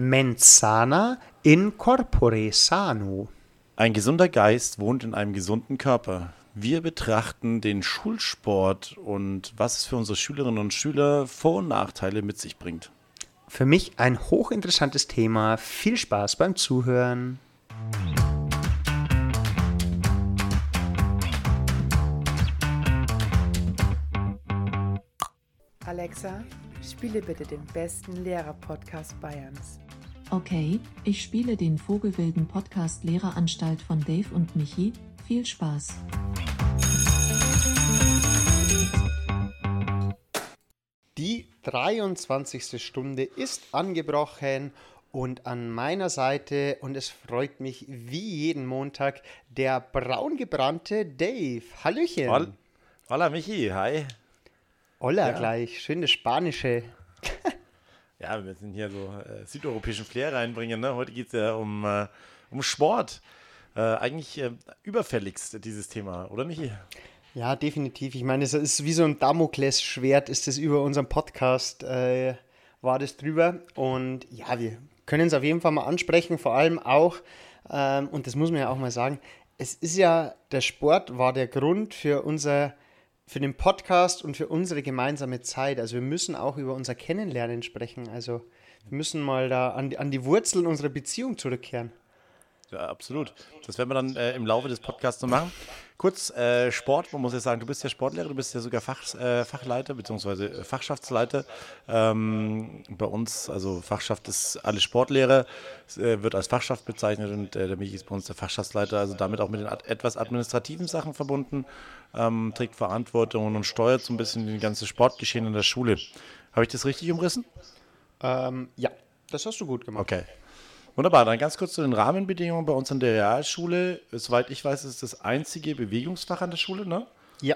Mens sana in corpore sano. Ein gesunder Geist wohnt in einem gesunden Körper. Wir betrachten den Schulsport und was es für unsere Schülerinnen und Schüler Vor- und Nachteile mit sich bringt. Für mich ein hochinteressantes Thema. Viel Spaß beim Zuhören. Alexa, spiele bitte den besten Lehrer-Podcast Bayerns. Okay, ich spiele den Vogelwilden Podcast Lehreranstalt von Dave und Michi. Viel Spaß. Die 23. Stunde ist angebrochen und an meiner Seite, und es freut mich wie jeden Montag, der braungebrannte Dave. Hallöchen. Hol- Hola Michi, hi. Hola Ja. gleich, schönes Spanische. Ja, wir müssen hier so äh, südeuropäischen Flair reinbringen. Ne? Heute geht es ja um, äh, um Sport. Äh, eigentlich äh, überfälligst dieses Thema, oder Michi? Ja, definitiv. Ich meine, es ist wie so ein Damoklesschwert, ist es über unseren Podcast, äh, war das drüber. Und ja, wir können es auf jeden Fall mal ansprechen, vor allem auch, ähm, und das muss man ja auch mal sagen, es ist ja, der Sport war der Grund für unser, für den Podcast und für unsere gemeinsame Zeit. Also wir müssen auch über unser Kennenlernen sprechen. Also wir müssen mal da an die, an die Wurzeln unserer Beziehung zurückkehren. Ja, absolut. Das werden wir dann äh, im Laufe des Podcasts noch machen. Kurz äh, Sport, man muss ja sagen, du bist ja Sportlehrer, du bist ja sogar Fach, äh, Fachleiter bzw. Fachschaftsleiter. Ähm, bei uns, also Fachschaft ist alle Sportlehrer, äh, wird als Fachschaft bezeichnet und äh, der Michi ist bei uns der Fachschaftsleiter, also damit auch mit den ad etwas administrativen Sachen verbunden, ähm, trägt Verantwortung und steuert so ein bisschen die ganze Sportgeschehen in der Schule. Habe ich das richtig umrissen? Ähm, ja, das hast du gut gemacht. Okay. Wunderbar, dann ganz kurz zu den Rahmenbedingungen bei uns an der Realschule. Soweit ich weiß, ist es das einzige Bewegungsfach an der Schule, ne? Ja,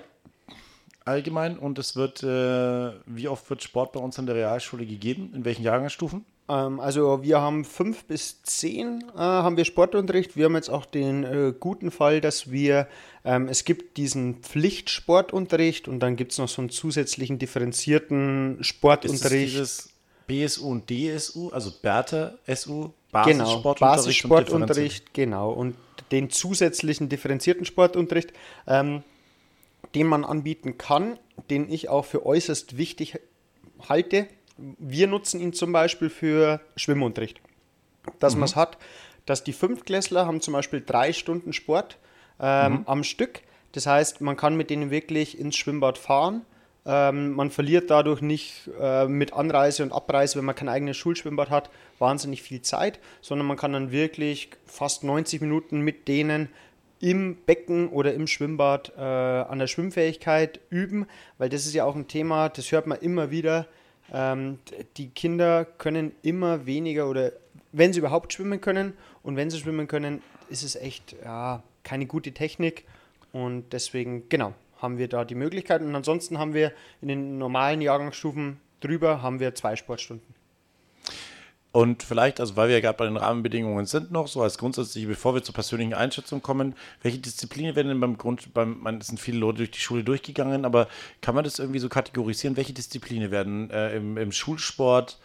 Allgemein. Und es wird, äh, wie oft wird Sport bei uns an der Realschule gegeben? In welchen Jahrgangsstufen? Ähm, also wir haben fünf bis zehn äh, haben wir Sportunterricht. Wir haben jetzt auch den äh, guten Fall, dass wir, ähm, es gibt diesen Pflichtsportunterricht und dann gibt es noch so einen zusätzlichen differenzierten Ist Sportunterricht. dieses BSU und DSU, also Bertha SU, Genau, Basissportunterricht? und Basissportunterricht, genau. Und den zusätzlichen differenzierten Sportunterricht, ähm, den man anbieten kann, den ich auch für äußerst wichtig halte. Wir nutzen ihn zum Beispiel für Schwimmunterricht. Dass man es hat, dass die Fünftklässler haben zum Beispiel drei Stunden Sport ähm, am Stück. Das heißt, man kann mit denen wirklich ins Schwimmbad fahren. Ähm, man verliert dadurch nicht äh, mit Anreise und Abreise, wenn man kein eigenes Schulschwimmbad hat, wahnsinnig viel Zeit, sondern man kann dann wirklich fast 90 Minuten mit denen im Becken oder im Schwimmbad äh, an der Schwimmfähigkeit üben, weil das ist ja auch ein Thema, das hört man immer wieder. Ähm, die Kinder können immer weniger oder wenn sie überhaupt schwimmen können und wenn sie schwimmen können, ist es echt ja, keine gute Technik und deswegen, genau, haben wir da die Möglichkeit und ansonsten haben wir in den normalen Jahrgangsstufen drüber haben wir zwei Sportstunden. Und vielleicht, also weil wir ja gerade bei den Rahmenbedingungen sind noch, so als grundsätzliche, bevor wir zur persönlichen Einschätzung kommen, welche Disziplinen werden denn beim Grund, beim, man, sind viele Leute durch die Schule durchgegangen, aber kann man das irgendwie so kategorisieren? Welche Disziplinen werden äh, im, im Schulsport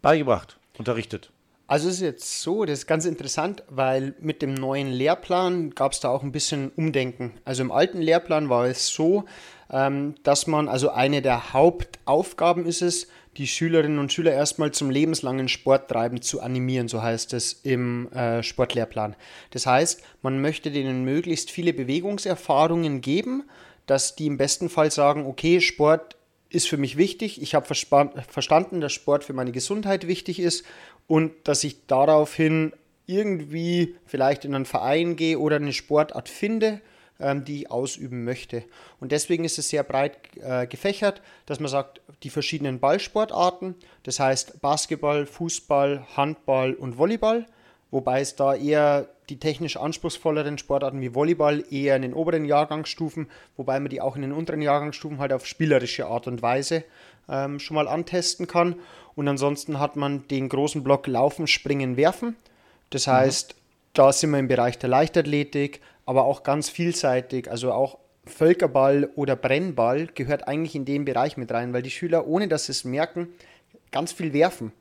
beigebracht, unterrichtet? Also es ist jetzt so, das ist ganz interessant, weil mit dem neuen Lehrplan gab es da auch ein bisschen Umdenken. Also im alten Lehrplan war es so, dass man, also eine der Hauptaufgaben ist es, die Schülerinnen und Schüler erstmal zum lebenslangen Sporttreiben zu animieren, so heißt es im äh, Sportlehrplan. Das heißt, man möchte denen möglichst viele Bewegungserfahrungen geben, dass die im besten Fall sagen, okay, Sport ist für mich wichtig. Ich habe verstanden, dass Sport für meine Gesundheit wichtig ist und dass ich daraufhin irgendwie vielleicht in einen Verein gehe oder eine Sportart finde, ähm, die ich ausüben möchte. Und deswegen ist es sehr breit äh, gefächert, dass man sagt, die verschiedenen Ballsportarten, das heißt Basketball, Fußball, Handball und Volleyball, wobei es da eher die technisch anspruchsvolleren Sportarten wie Volleyball eher in den oberen Jahrgangsstufen, wobei man die auch in den unteren Jahrgangsstufen halt auf spielerische Art und Weise ähm, schon mal antesten kann. Und ansonsten hat man den großen Block Laufen, Springen, Werfen. Das heißt, da sind wir im Bereich der Leichtathletik, aber auch ganz vielseitig, also auch Völkerball oder Brennball gehört eigentlich in den Bereich mit rein, weil die Schüler, ohne dass sie es merken, ganz viel werfen.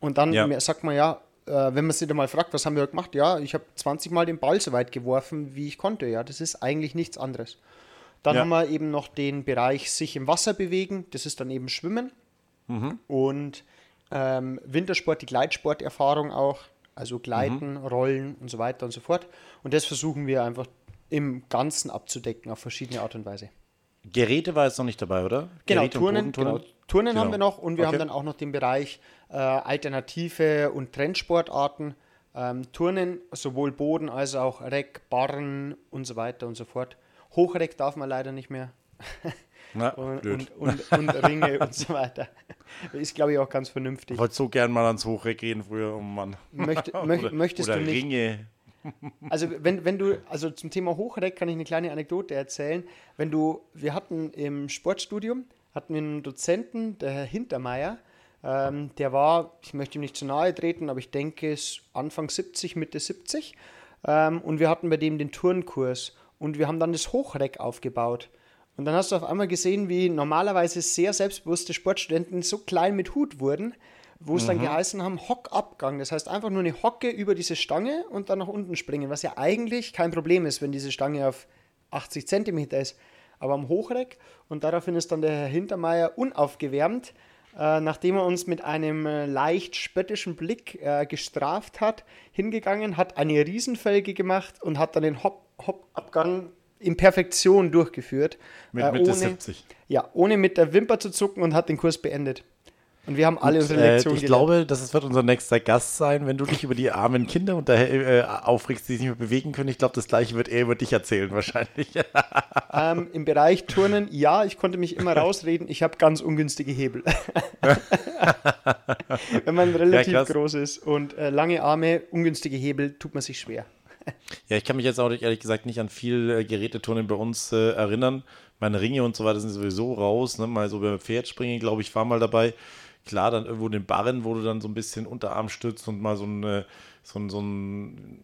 Und dann Ja. sagt man ja, äh, wenn man sich dann mal fragt, was haben wir gemacht? Ja, ich habe 20 Mal den Ball so weit geworfen, wie ich konnte. Ja, das ist eigentlich nichts anderes. Dann Ja. haben wir eben noch den Bereich sich im Wasser bewegen. Das ist dann eben Schwimmen. Und ähm, Wintersport, die Gleitsporterfahrung auch. Also Gleiten, Rollen und so weiter und so fort. Und das versuchen wir einfach im Ganzen abzudecken auf verschiedene Art und Weise. Geräte war jetzt noch nicht dabei, oder? Genau, Geräte und Turnen, Bodenturnen? genau, Turnen Genau. haben wir noch und wir Okay. haben dann auch noch den Bereich äh, Alternative und Trendsportarten. Ähm, Turnen, sowohl Boden als auch Reck, Barren und so weiter und so fort. Hochreck darf man leider nicht mehr. Na, Und, und, und, und Ringe und so weiter. Ist, glaube ich, auch ganz vernünftig. Ich wollte so gern mal ans Hochreck gehen früher, oh Mann. Möcht, oder, möchtest oder du nicht? Ringe. Also wenn, wenn du, also zum Thema Hochreck kann ich eine kleine Anekdote erzählen. Wenn du, wir hatten im Sportstudium, hatten wir einen Dozenten, der Herr Hintermeier, ähm, der war, ich möchte ihm nicht zu nahe treten, aber ich denke es Anfang 70, Mitte 70. Ähm, und wir hatten bei dem den Turnkurs und wir haben dann das Hochreck aufgebaut. Und dann hast du auf einmal gesehen, wie normalerweise sehr selbstbewusste Sportstudenten so klein mit Hut wurden, wo es dann geheißen haben, Hockabgang. Das heißt einfach nur eine Hocke über diese Stange und dann nach unten springen, was ja eigentlich kein Problem ist, wenn diese Stange auf 80 Zentimeter ist. Aber am Hochreck und daraufhin ist dann der Herr Hintermeier unaufgewärmt, äh, nachdem er uns mit einem äh, leicht spöttischen Blick äh, gestraft hat, hingegangen, hat eine Riesenfelge gemacht und hat dann den Hop- Hop-Abgang in Perfektion durchgeführt. Mit äh, Mitte ohne, 70. Ja, ohne mit der Wimper zu zucken und hat den Kurs beendet. Und wir haben alle unsere Äh, Lektionen ich glaube, das wird unser nächster Gast sein, wenn du dich über die armen Kinder unter, äh, aufregst, die sich nicht mehr bewegen können. Ich glaube, das gleiche wird er über dich erzählen wahrscheinlich. Ähm, Im Bereich Turnen, ja, ich konnte mich immer rausreden, ich habe ganz ungünstige Hebel. Wenn man relativ krass. groß ist und äh, lange Arme, ungünstige Hebel, tut man sich schwer. Ja, ich kann mich jetzt auch ehrlich gesagt nicht an viel äh, Geräteturnen bei uns äh, erinnern. Meine Ringe und so weiter sind sowieso raus. Ne? Mal so beim Pferd springen, glaube ich, war mal dabei. Klar, dann irgendwo den Barren, wo du dann so ein bisschen Unterarm stützt und mal so ein, äh, so ein, so ein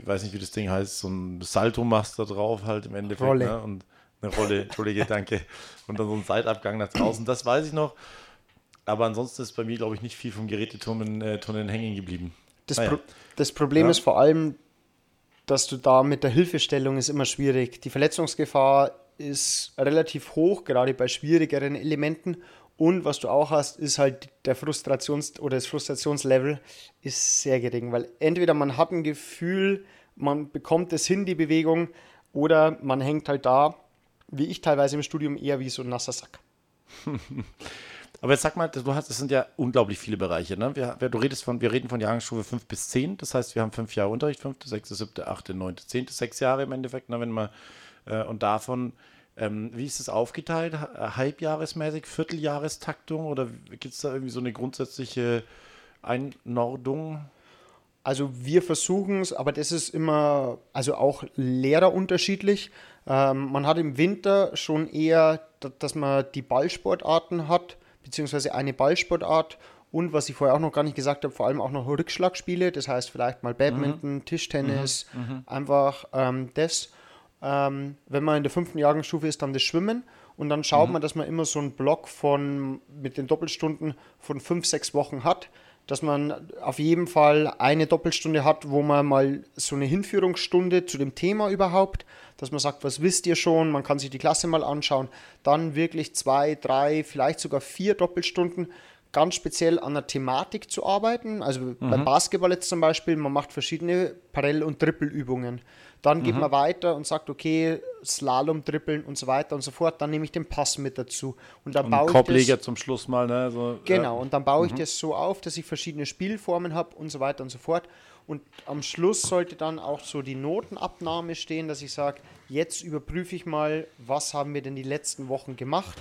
ich weiß nicht, wie das Ding heißt, so ein Salto machst da drauf halt im Endeffekt. Rolle. Ne? Und eine Rolle, entschuldige, danke. Und dann so ein Seitabgang nach draußen. Das weiß ich noch. Aber ansonsten ist bei mir, glaube ich, nicht viel vom Geräteturnen äh, Turnen hängen geblieben. Das, Naja. Pro das Problem Ja. ist vor allem, dass du da mit der Hilfestellung ist immer schwierig. Die Verletzungsgefahr ist relativ hoch, gerade bei schwierigeren Elementen. Und was du auch hast, ist halt der Frustrations- oder das Frustrationslevel ist sehr gering, weil entweder man hat ein Gefühl, man bekommt es hin, die Bewegung, oder man hängt halt da, wie ich teilweise im Studium, eher wie so ein nasser Sack. Aber jetzt sag mal, du hast, es sind ja unglaublich viele Bereiche. Ne? Wir, du redest von, wir reden von Jahrgangsstufe 5 bis 10. Das heißt, wir haben fünf Jahre Unterricht, 5., 6., 7., 8., 9., 10., sechs Jahre im Endeffekt. Ne? Wenn man, äh, und davon, ähm, wie ist es aufgeteilt? Ha- Halbjahresmäßig, Vierteljahrestaktung oder gibt es da irgendwie so eine grundsätzliche Einordnung? Also wir versuchen es, aber das ist immer, also auch Lehrer unterschiedlich. Ähm, man hat im Winter schon eher, da- dass man die Ballsportarten hat, beziehungsweise eine Ballsportart. Und was ich vorher auch noch gar nicht gesagt habe, vor allem auch noch Rückschlagspiele, das heißt vielleicht mal Badminton, Tischtennis, einfach ähm, das. Ähm, wenn man in der fünften Jahrgangsstufe ist, dann das Schwimmen. Und dann schaut man, dass man immer so einen Block von mit den Doppelstunden von fünf, sechs Wochen hat, dass man auf jeden Fall eine Doppelstunde hat, wo man mal so eine Hinführungsstunde zu dem Thema überhaupt, dass man sagt, was wisst ihr schon, man kann sich die Klasse mal anschauen, dann wirklich zwei, drei, vielleicht sogar vier Doppelstunden ganz speziell an der Thematik zu arbeiten. Also beim Basketball jetzt zum Beispiel, man macht verschiedene Parallel- und Trippelübungen. Dann geht man weiter und sagt, okay, Slalom, Trippeln und so weiter und so fort. Dann nehme ich den Pass mit dazu. Und dann Und baue ich das, zum Schluss mal. Ne? So, Genau, Ja. und dann baue ich das so auf, dass ich verschiedene Spielformen habe und so weiter und so fort. Und am Schluss sollte dann auch so die Notenabnahme stehen, dass ich sage, jetzt überprüfe ich mal, was haben wir denn die letzten Wochen gemacht.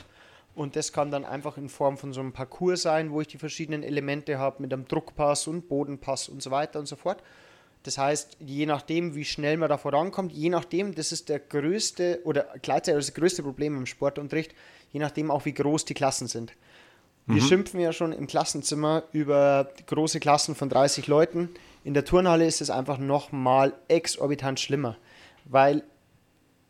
Und das kann dann einfach in Form von so einem Parcours sein, wo ich die verschiedenen Elemente habe mit einem Druckpass und Bodenpass und so weiter und so fort. Das heißt, je nachdem, wie schnell man da vorankommt, je nachdem, das ist der größte oder gleichzeitig das größte Problem im Sportunterricht, je nachdem auch, wie groß die Klassen sind. Wir schimpfen ja schon im Klassenzimmer über große Klassen von 30 Leuten. In der Turnhalle ist es einfach nochmal exorbitant schlimmer, weil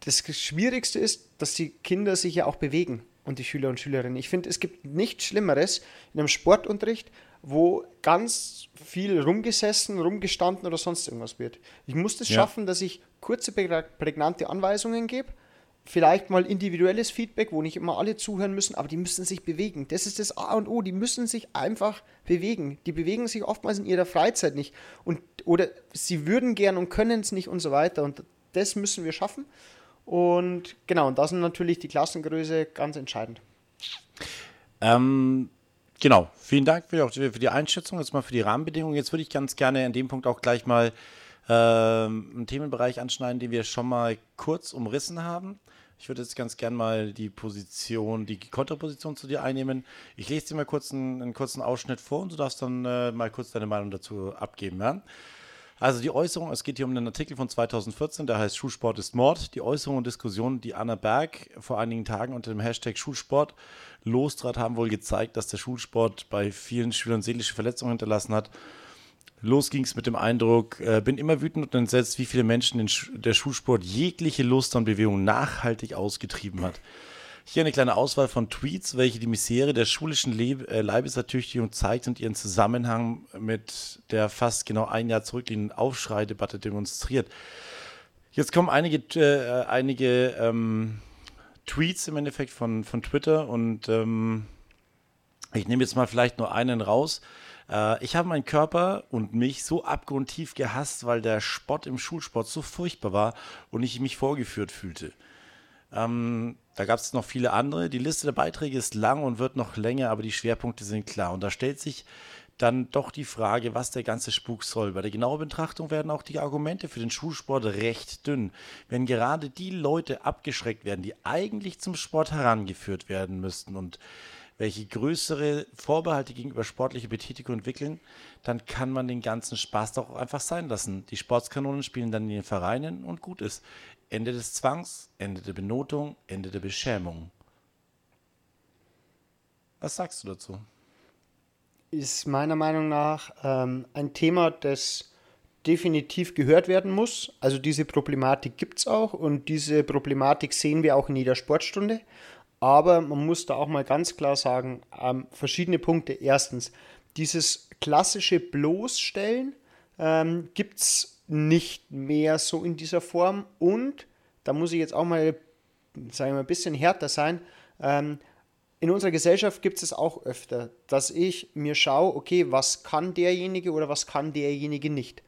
das Schwierigste ist, dass die Kinder sich ja auch bewegen und die Schüler und Schülerinnen. Ich finde, es gibt nichts Schlimmeres in einem Sportunterricht, wo ganz viel rumgesessen, rumgestanden oder sonst irgendwas wird. Ich muss es Ja. schaffen, dass ich kurze, prä- prägnante Anweisungen gebe, vielleicht mal individuelles Feedback, wo nicht immer alle zuhören müssen, aber die müssen sich bewegen. Das ist das A und O, die müssen sich einfach bewegen. Die bewegen sich oftmals in ihrer Freizeit nicht und oder sie würden gern und können es nicht und so weiter und das müssen wir schaffen. Und genau, und da sind natürlich die Klassengröße ganz entscheidend. Ähm, genau, vielen Dank für, auch für die Einschätzung, jetzt mal für die Rahmenbedingungen. Jetzt würde ich ganz gerne an dem Punkt auch gleich mal ähm, einen Themenbereich anschneiden, den wir schon mal kurz umrissen haben. Ich würde jetzt ganz gern mal die Position, die Kontraposition zu dir einnehmen. Ich lese dir mal kurz einen, einen kurzen Ausschnitt vor und du darfst dann äh, mal kurz deine Meinung dazu abgeben. Ja? Also die Äußerung, es geht hier um einen Artikel von 2014, der heißt Schulsport ist Mord. Die Äußerung und Diskussion, die Anna Berg vor einigen Tagen unter dem Hashtag Schulsport lostrat, haben wohl gezeigt, dass der Schulsport bei vielen Schülern seelische Verletzungen hinterlassen hat. Los ging es mit dem Eindruck, äh, bin immer wütend und entsetzt, wie viele Menschen Sch der Schulsport jegliche Lust an Bewegung nachhaltig ausgetrieben hat. Hier eine kleine Auswahl von Tweets, welche die Misere der schulischen Leb äh, Leibesertüchtigung zeigt und ihren Zusammenhang mit der fast genau ein Jahr zurückliegenden Aufschreidebatte demonstriert. Jetzt kommen einige, äh, einige ähm, Tweets im Endeffekt von, von Twitter und ähm, ich nehme jetzt mal vielleicht nur einen raus. Äh, ich habe meinen Körper und mich so abgrundtief gehasst, weil der Spott im Schulsport so furchtbar war und ich mich vorgeführt fühlte. Ähm, da gab es noch viele andere. Die Liste der Beiträge ist lang und wird noch länger, aber die Schwerpunkte sind klar. Und da stellt sich dann doch die Frage, was der ganze Spuk soll. Bei der genauen Betrachtung werden auch die Argumente für den Schulsport recht dünn. Wenn gerade die Leute abgeschreckt werden, die eigentlich zum Sport herangeführt werden müssten und welche größere Vorbehalte gegenüber sportlicher Betätigung entwickeln, dann kann man den ganzen Spaß doch einfach sein lassen. Die Sportskanonen spielen dann in den Vereinen und gut ist. Ende des Zwangs, Ende der Benotung, Ende der Beschämung. Was sagst du dazu? ist meiner Meinung nach ähm, ein Thema, das definitiv gehört werden muss. Also diese Problematik gibt es auch und diese Problematik sehen wir auch in jeder Sportstunde. Aber man muss da auch mal ganz klar sagen, ähm, verschiedene Punkte. Erstens, dieses klassische Bloßstellen ähm, gibt es nicht mehr so in dieser Form. Und da muss ich jetzt auch mal, sagen wir mal, ein bisschen härter sein. Ähm, in unserer Gesellschaft gibt es auch öfter, dass ich mir schaue, okay, was kann derjenige oder was kann derjenige nicht.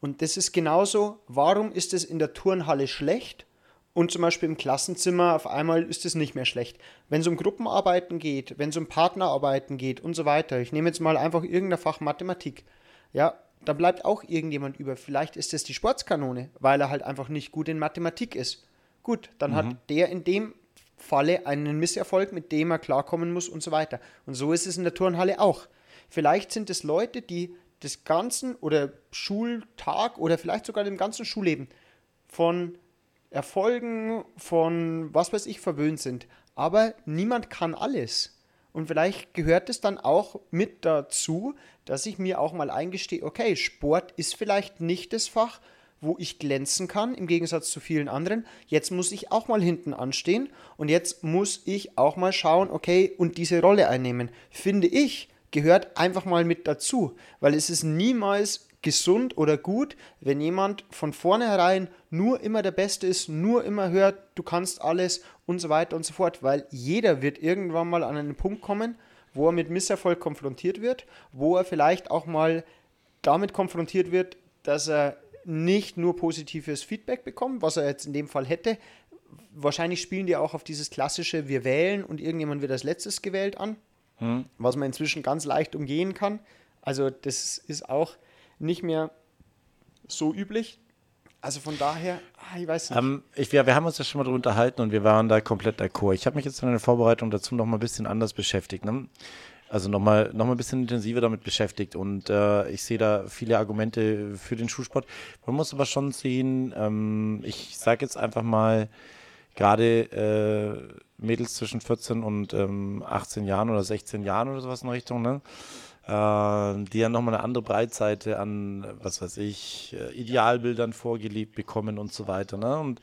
Und das ist genauso, warum ist es in der Turnhalle schlecht und zum Beispiel im Klassenzimmer auf einmal ist es nicht mehr schlecht. Wenn es um Gruppenarbeiten geht, wenn es um Partnerarbeiten geht und so weiter, ich nehme jetzt mal einfach irgendein Fach Mathematik, ja, da bleibt auch irgendjemand über. Vielleicht ist es die Sportskanone, weil er halt einfach nicht gut in Mathematik ist. Gut, dann hat der in dem Falle einen Misserfolg, mit dem er klarkommen muss und so weiter. Und so ist es in der Turnhalle auch. Vielleicht sind es Leute, die des ganzen oder Schultag oder vielleicht sogar dem ganzen Schulleben von Erfolgen, von was weiß ich verwöhnt sind. Aber niemand kann alles. Und vielleicht gehört es dann auch mit dazu, dass ich mir auch mal eingestehe, okay, Sport ist vielleicht nicht das Fach, wo ich glänzen kann, im Gegensatz zu vielen anderen. Jetzt muss ich auch mal hinten anstehen und jetzt muss ich auch mal schauen, okay, und diese Rolle einnehmen. Finde ich, gehört einfach mal mit dazu, weil es ist niemals gesund oder gut, wenn jemand von vornherein nur immer der Beste ist, nur immer hört, du kannst alles und so weiter und so fort, weil jeder wird irgendwann mal an einen Punkt kommen, wo er mit Misserfolg konfrontiert wird, wo er vielleicht auch mal damit konfrontiert wird, dass er nicht nur positives Feedback bekommt, was er jetzt in dem Fall hätte. Wahrscheinlich spielen die auch auf dieses klassische Wir wählen und irgendjemand wird als letztes gewählt an, was man inzwischen ganz leicht umgehen kann. Also das ist auch nicht mehr so üblich. Also von daher, ah, ich weiß nicht. Ähm, ich, wir, wir haben uns ja schon mal darüber unterhalten und wir waren da komplett d'accord. Ich habe mich jetzt in der Vorbereitung dazu noch mal ein bisschen anders beschäftigt. Ne? Also nochmal noch mal ein bisschen intensiver damit beschäftigt und äh, ich sehe da viele Argumente für den Schulsport. Man muss aber schon sehen, ähm, ich sage jetzt einfach mal, gerade äh, Mädels zwischen 14 und ähm, 18 Jahren oder 16 Jahren oder sowas in Richtung, ne? Äh, die ja nochmal eine andere Breitseite an, was weiß ich, äh, Idealbildern vorgelebt bekommen und so weiter. Ne? Und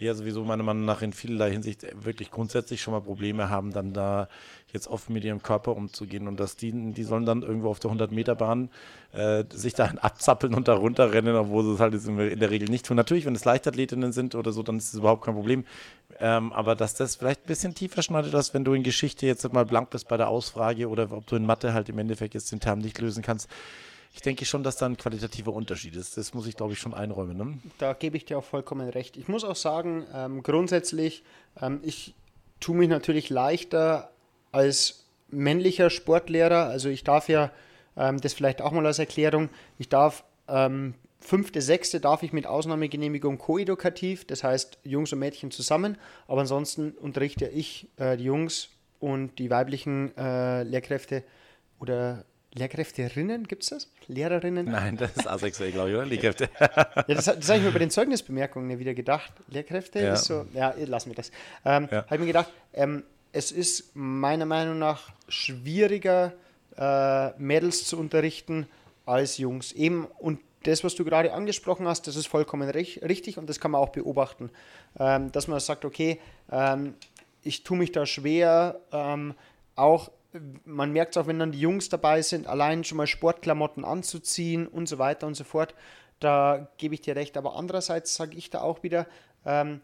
die ja sowieso meiner Meinung nach in vielerlei Hinsicht wirklich grundsätzlich schon mal Probleme haben, dann da jetzt offen mit ihrem Körper umzugehen und dass die, die sollen dann irgendwo auf der 100-Meter-Bahn äh, sich da abzappeln und da runterrennen, obwohl sie es halt in der Regel nicht tun. Natürlich, wenn es Leichtathletinnen sind oder so, dann ist es überhaupt kein Problem. Ähm, aber dass das vielleicht ein bisschen tiefer schneidet, dass wenn du in Geschichte jetzt mal blank bist bei der Ausfrage oder ob du in Mathe halt im Endeffekt jetzt den Term nicht lösen kannst, ich denke schon, dass da ein qualitativer Unterschied ist. Das muss ich, glaube ich, schon einräumen. Ne? Da gebe ich dir auch vollkommen recht. Ich muss auch sagen, ähm, grundsätzlich, ähm, ich tue mich natürlich leichter als männlicher Sportlehrer. Also ich darf ja, ähm, das vielleicht auch mal als Erklärung, ich darf ähm, fünfte, sechste darf ich mit Ausnahmegenehmigung koedukativ, das heißt Jungs und Mädchen zusammen, aber ansonsten unterrichte ich äh, die Jungs und die weiblichen äh, Lehrkräfte oder Lehrkräfterinnen, gibt es das? Lehrerinnen? Nein, das ist asexuell, glaube ich, oder? Lehrkräfte. ja, das, das habe ich mir bei den Zeugnisbemerkungen wieder gedacht. Lehrkräfte ja. ist so, ja, lassen wir das. Ähm, ja. Habe ich mir gedacht, ähm, es ist meiner Meinung nach schwieriger, äh, Mädels zu unterrichten als Jungs. Eben, und das, was du gerade angesprochen hast, das ist vollkommen richtig und das kann man auch beobachten. Ähm, dass man sagt, okay, ähm, ich tue mich da schwer, ähm, auch man merkt es auch, wenn dann die Jungs dabei sind, allein schon mal Sportklamotten anzuziehen und so weiter und so fort. Da gebe ich dir recht. Aber andererseits sage ich da auch wieder, ähm,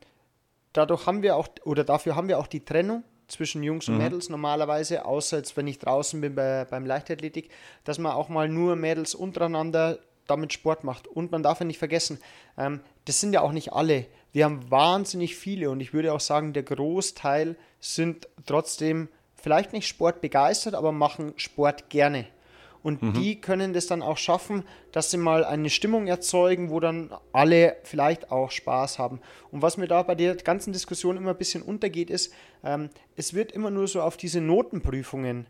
dadurch haben wir auch, oder dafür haben wir auch die Trennung zwischen Jungs und mhm. Mädels normalerweise, außer jetzt, wenn ich draußen bin bei, beim Leichtathletik, dass man auch mal nur Mädels untereinander damit Sport macht. Und man darf ja nicht vergessen, ähm, das sind ja auch nicht alle. Wir haben wahnsinnig viele und ich würde auch sagen, der Großteil sind trotzdem vielleicht nicht Sport begeistert, aber machen Sport gerne. Und mhm. die können das dann auch schaffen, dass sie mal eine Stimmung erzeugen, wo dann alle vielleicht auch Spaß haben. Und was mir da bei der ganzen Diskussion immer ein bisschen untergeht, ist, ähm, es wird immer nur so auf diese Notenprüfungen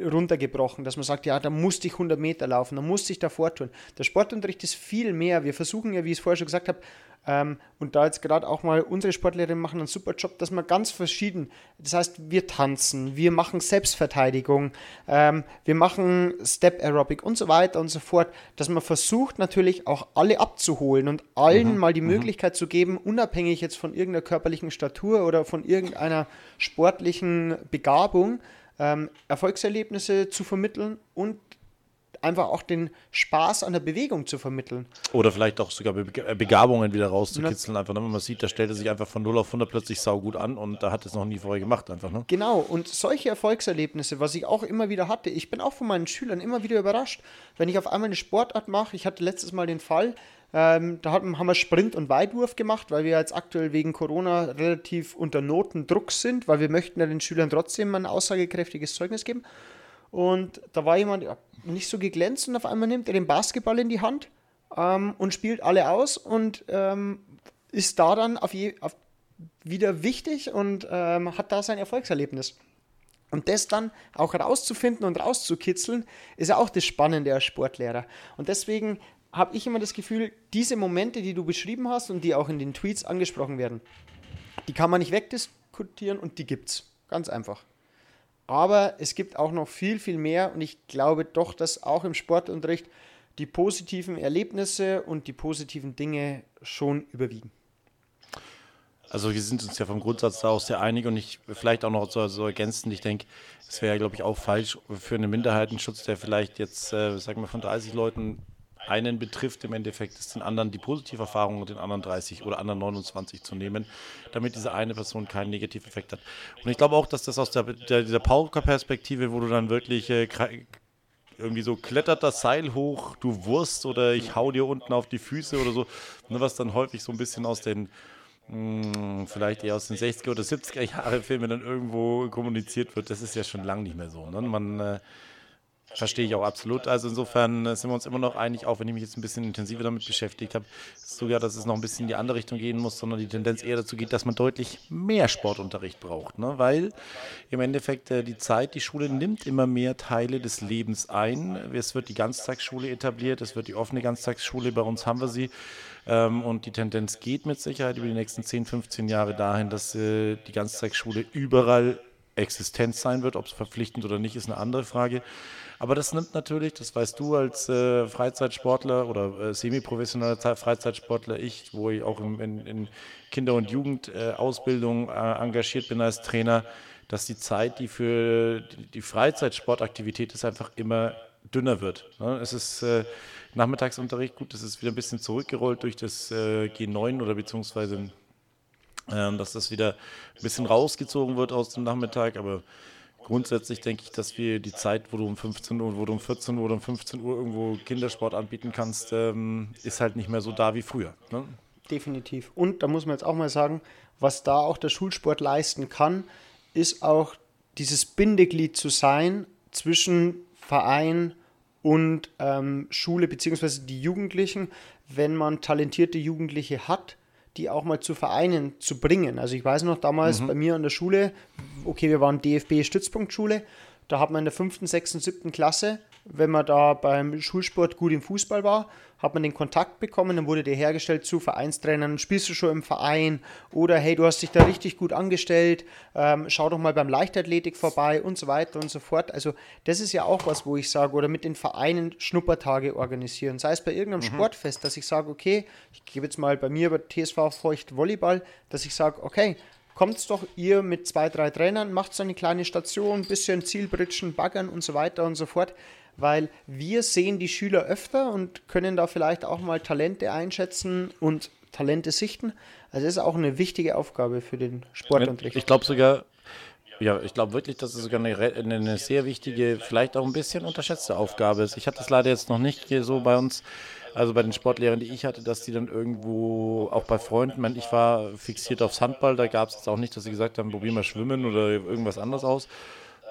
runtergebrochen, dass man sagt, ja, da musste ich 100 Meter laufen, da musste ich davor tun. Der Sportunterricht ist viel mehr. Wir versuchen ja, wie ich es vorher schon gesagt habe, ähm, und da jetzt gerade auch mal unsere Sportlerin machen einen super Job, dass man ganz verschieden, das heißt, wir tanzen, wir machen Selbstverteidigung, ähm, wir machen Step Aerobic und so weiter und so fort, dass man versucht natürlich auch alle abzuholen und allen mhm. mal die mhm. Möglichkeit zu geben, unabhängig jetzt von irgendeiner körperlichen Statur oder von irgendeiner sportlichen Begabung, ähm, Erfolgserlebnisse zu vermitteln und einfach auch den Spaß an der Bewegung zu vermitteln. Oder vielleicht auch sogar äh, Begabungen wieder rauszukitzeln. Einfach, ne? wenn man sieht, da stellt er sich einfach von 0 auf 100 plötzlich saugut an und da hat es noch nie vorher gemacht. Einfach, ne? Genau, und solche Erfolgserlebnisse, was ich auch immer wieder hatte, ich bin auch von meinen Schülern immer wieder überrascht, wenn ich auf einmal eine Sportart mache. Ich hatte letztes Mal den Fall, ähm, da haben wir Sprint und Weitwurf gemacht, weil wir jetzt aktuell wegen Corona relativ unter Notendruck sind, weil wir möchten ja den Schülern trotzdem ein aussagekräftiges Zeugnis geben. Und da war jemand nicht so geglänzt und auf einmal nimmt er den Basketball in die Hand ähm, und spielt alle aus und ähm, ist da dann auf je, auf wieder wichtig und ähm, hat da sein Erfolgserlebnis. Und das dann auch rauszufinden und rauszukitzeln, ist ja auch das Spannende als Sportlehrer. Und deswegen habe ich immer das Gefühl, diese Momente, die du beschrieben hast und die auch in den Tweets angesprochen werden, die kann man nicht wegdiskutieren und die gibt's. Ganz einfach. Aber es gibt auch noch viel, viel mehr und ich glaube doch, dass auch im Sportunterricht die positiven Erlebnisse und die positiven Dinge schon überwiegen. Also wir sind uns ja vom Grundsatz da auch sehr einig und ich vielleicht auch noch so, so ergänzend, ich denke, es wäre ja, glaube ich, auch falsch für einen Minderheitenschutz, der vielleicht jetzt, äh, sagen wir, von 30 Leuten einen betrifft, im Endeffekt ist den anderen die Positiverfahrung und den anderen 30 oder anderen 29 zu nehmen, damit diese eine Person keinen negativen Effekt hat. Und ich glaube auch, dass das aus der, der dieser Pauker-Perspektive, wo du dann wirklich äh, irgendwie so klettert das Seil hoch, du Wurst oder ich hau dir unten auf die Füße oder so, ne, was dann häufig so ein bisschen aus den hm, vielleicht eher aus den 60er oder 70er Jahre Filmen dann irgendwo kommuniziert wird, das ist ja schon lange nicht mehr so. Ne? Man äh, Verstehe ich auch absolut. Also insofern äh, sind wir uns immer noch einig, auch wenn ich mich jetzt ein bisschen intensiver damit beschäftigt habe, sogar, dass es noch ein bisschen in die andere Richtung gehen muss, sondern die Tendenz eher dazu geht, dass man deutlich mehr Sportunterricht braucht. Ne? Weil im Endeffekt äh, die Zeit, die Schule nimmt immer mehr Teile des Lebens ein. Es wird die Ganztagsschule etabliert, es wird die offene Ganztagsschule, bei uns haben wir sie. Ähm, und die Tendenz geht mit Sicherheit über die nächsten 10, 15 Jahre dahin, dass äh, die Ganztagsschule überall Existenz sein wird. Ob es verpflichtend oder nicht, ist eine andere Frage. Aber das nimmt natürlich, das weißt du als äh, Freizeitsportler oder äh, semi-professioneller Freizeitsportler, ich, wo ich auch in, in, in Kinder- und Jugendausbildung äh, engagiert bin als Trainer, dass die Zeit, die für die, Freizeitsportaktivität ist, einfach immer dünner wird. Ne? Es ist äh, Nachmittagsunterricht, gut, das ist wieder ein bisschen zurückgerollt durch das äh, G9 oder beziehungsweise ähm, dass das wieder ein bisschen rausgezogen wird aus dem Nachmittag, aber grundsätzlich denke ich, dass wir die Zeit, wo du um 15 Uhr, wo du um 14 Uhr oder um 15 Uhr irgendwo Kindersport anbieten kannst, ähm, ist halt nicht mehr so da wie früher. Ne? Definitiv. Und da muss man jetzt auch mal sagen, was da auch der Schulsport leisten kann, ist auch dieses Bindeglied zu sein zwischen Verein und ähm, Schule bzw. die Jugendlichen, wenn man talentierte Jugendliche hat, die auch mal zu Vereinen zu bringen. Also ich weiß noch damals mhm. bei mir an der Schule, okay, wir waren DFB-Stützpunktschule, da hat man in der fünften, sechsten, siebten Klasse, wenn man da beim Schulsport gut im Fußball war, hat man den Kontakt bekommen, dann wurde der hergestellt zu Vereinstrainern, spielst du schon im Verein oder hey, du hast dich da richtig gut angestellt, ähm, schau doch mal beim Leichtathletik vorbei und so weiter und so fort. Also das ist ja auch was, wo ich sage, oder mit den Vereinen Schnuppertage organisieren, sei es bei irgendeinem mhm. Sportfest, dass ich sage, okay, ich gebe jetzt mal bei mir bei TSV Feucht Volleyball, dass ich sage, okay, kommt doch ihr mit zwei, drei Trainern, macht so eine kleine Station, bisschen Zielbritschen, Baggern und so weiter und so fort weil wir sehen die Schüler öfter und können da vielleicht auch mal Talente einschätzen und Talente sichten. Also das ist auch eine wichtige Aufgabe für den Sportunterricht. Ich glaube sogar, ja, ich glaube wirklich, dass es sogar eine, eine, sehr wichtige, vielleicht auch ein bisschen unterschätzte Aufgabe ist. Ich hatte das leider jetzt noch nicht so bei uns, also bei den Sportlehrern, die ich hatte, dass die dann irgendwo, auch bei Freunden, ich war fixiert aufs Handball, da gab es jetzt auch nicht, dass sie gesagt haben, probier mal schwimmen oder irgendwas anderes aus,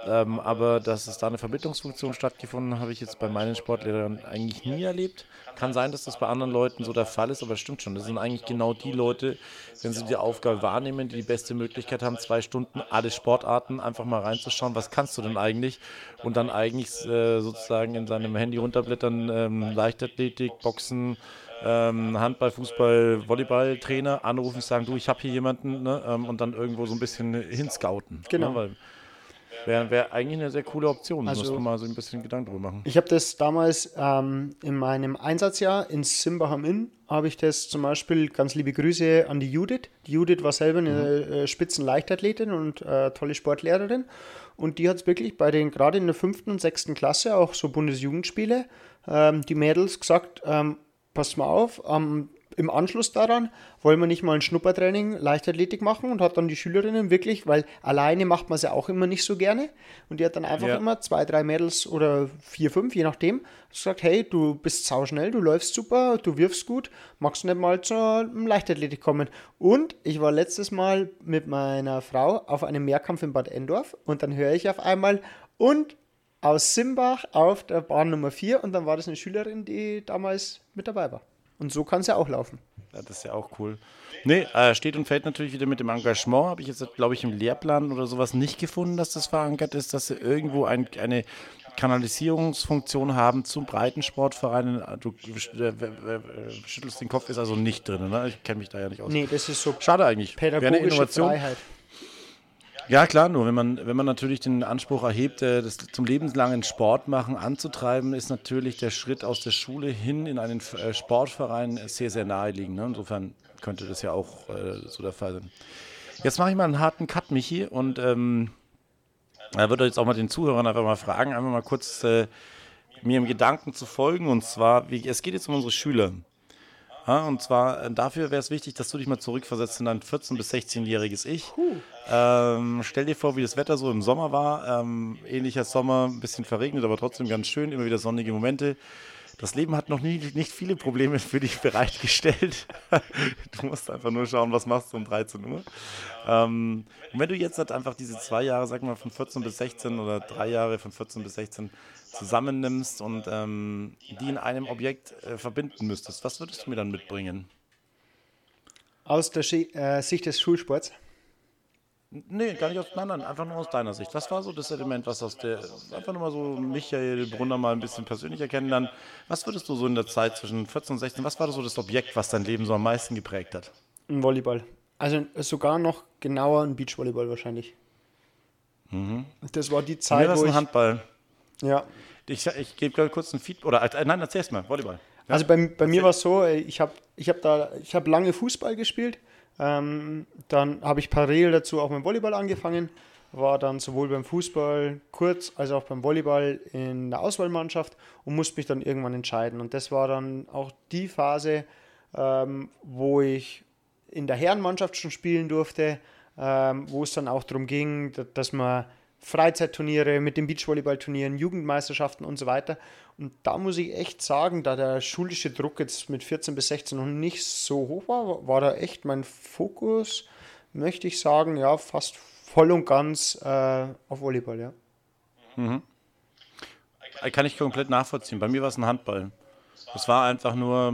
ähm, aber dass es da eine Vermittlungsfunktion stattgefunden habe ich jetzt bei meinen Sportlehrern eigentlich nie erlebt. Kann sein, dass das bei anderen Leuten so der Fall ist, aber es stimmt schon. Das sind eigentlich genau die Leute, wenn sie die Aufgabe wahrnehmen, die die beste Möglichkeit haben, zwei Stunden alle Sportarten einfach mal reinzuschauen, was kannst du denn eigentlich? Und dann eigentlich äh, sozusagen in seinem Handy runterblättern, ähm, Leichtathletik, Boxen, ähm, Handball, Fußball, Volleyball, Trainer anrufen, sagen, du, ich habe hier jemanden ne? ähm, und dann irgendwo so ein bisschen hinscouten. Genau. Ne? Weil Wäre wär eigentlich eine sehr coole Option. Also, Muss man mal so ein bisschen Gedanken drüber machen. Ich habe das damals ähm, in meinem Einsatzjahr in Simbach am Inn, habe ich das zum Beispiel, ganz liebe Grüße an die Judith. Die Judith war selber eine mhm. äh, Spitzenleichtathletin und äh, tolle Sportlehrerin. Und die hat es wirklich bei den, gerade in der fünften und sechsten Klasse, auch so Bundesjugendspiele, ähm, die Mädels gesagt, ähm, passt mal auf, am im Anschluss daran wollen wir nicht mal ein Schnuppertraining Leichtathletik machen und hat dann die Schülerinnen wirklich, weil alleine macht man es ja auch immer nicht so gerne. Und die hat dann einfach ja. immer zwei, drei Mädels oder vier, fünf, je nachdem, gesagt, hey, du bist sauschnell, du läufst super, du wirfst gut, magst du nicht mal zur Leichtathletik kommen? Und ich war letztes Mal mit meiner Frau auf einem Mehrkampf in Bad Endorf und dann höre ich auf einmal und aus Simbach auf der Bahn Nummer 4 und dann war das eine Schülerin, die damals mit dabei war. Und so kann es ja auch laufen. Ja, das ist ja auch cool. Nee, äh, steht und fällt natürlich wieder mit dem Engagement. Habe ich jetzt, glaube ich, im Lehrplan oder sowas nicht gefunden, dass das verankert ist, dass sie irgendwo ein, eine Kanalisierungsfunktion haben zum Breitensportverein. Du äh, äh, schüttelst den Kopf, ist also nicht drin. Ne? Ich kenne mich da ja nicht aus. Nee, das ist so. Schade eigentlich. Pädagogische Wäre eine Innovation. Freiheit. Ja, klar, nur wenn man, wenn man natürlich den Anspruch erhebt, äh, das zum lebenslangen Sport machen anzutreiben, ist natürlich der Schritt aus der Schule hin in einen äh, Sportverein sehr, sehr naheliegend. Ne? Insofern könnte das ja auch äh, so der Fall sein. Jetzt mache ich mal einen harten Cut, Michi, und ähm, er würde jetzt auch mal den Zuhörern einfach mal fragen, einfach mal kurz äh, mir im Gedanken zu folgen. Und zwar, wie, es geht jetzt um unsere Schüler. Ja, und zwar äh, dafür wäre es wichtig, dass du dich mal zurückversetzt in dein 14- bis 16-jähriges Ich. Ähm, stell dir vor, wie das Wetter so im Sommer war. Ähm, ähnlicher Sommer, ein bisschen verregnet, aber trotzdem ganz schön, immer wieder sonnige Momente. Das Leben hat noch nie, nicht viele Probleme für dich bereitgestellt. du musst einfach nur schauen, was machst du um 13 Uhr. Ähm, und wenn du jetzt halt einfach diese zwei Jahre, sag mal von 14 bis 16 oder drei Jahre von 14 bis 16 zusammennimmst und ähm, die in einem Objekt äh, verbinden müsstest, was würdest du mir dann mitbringen? Aus der äh, Sicht des Schulsports? Nee, gar nicht aus, nein, nein, einfach nur aus deiner Sicht. Was war so das Element, was aus der, einfach nur mal so Michael Brunner mal ein bisschen persönlicher kennenlernen. Was würdest du so in der Zeit zwischen 14 und 16, was war so das Objekt, was dein Leben so am meisten geprägt hat? Ein Volleyball. Also sogar noch genauer ein Beachvolleyball wahrscheinlich. Mhm. Das war die Zeit, wo ich... Handball. Ja. Ich, ich gebe kurz ein Feedback, oder äh, nein, erzähl's mal, Volleyball. Ja? Also bei, bei mir war es so, ich habe ich hab da, ich habe lange Fußball gespielt, ähm, dann habe ich parallel dazu auch mit Volleyball angefangen, war dann sowohl beim Fußball kurz als auch beim Volleyball in der Auswahlmannschaft und musste mich dann irgendwann entscheiden. Und das war dann auch die Phase, ähm, wo ich in der Herrenmannschaft schon spielen durfte, ähm, wo es dann auch darum ging, dass man Freizeitturniere mit den Beachvolleyballturnieren, Jugendmeisterschaften und so weiter. Und da muss ich echt sagen, da der schulische Druck jetzt mit 14 bis 16 noch nicht so hoch war, war da echt mein Fokus, möchte ich sagen, ja, fast voll und ganz äh, auf Volleyball, ja. Mhm. Kann ich komplett nachvollziehen. Bei mir war es ein Handball. Es war einfach nur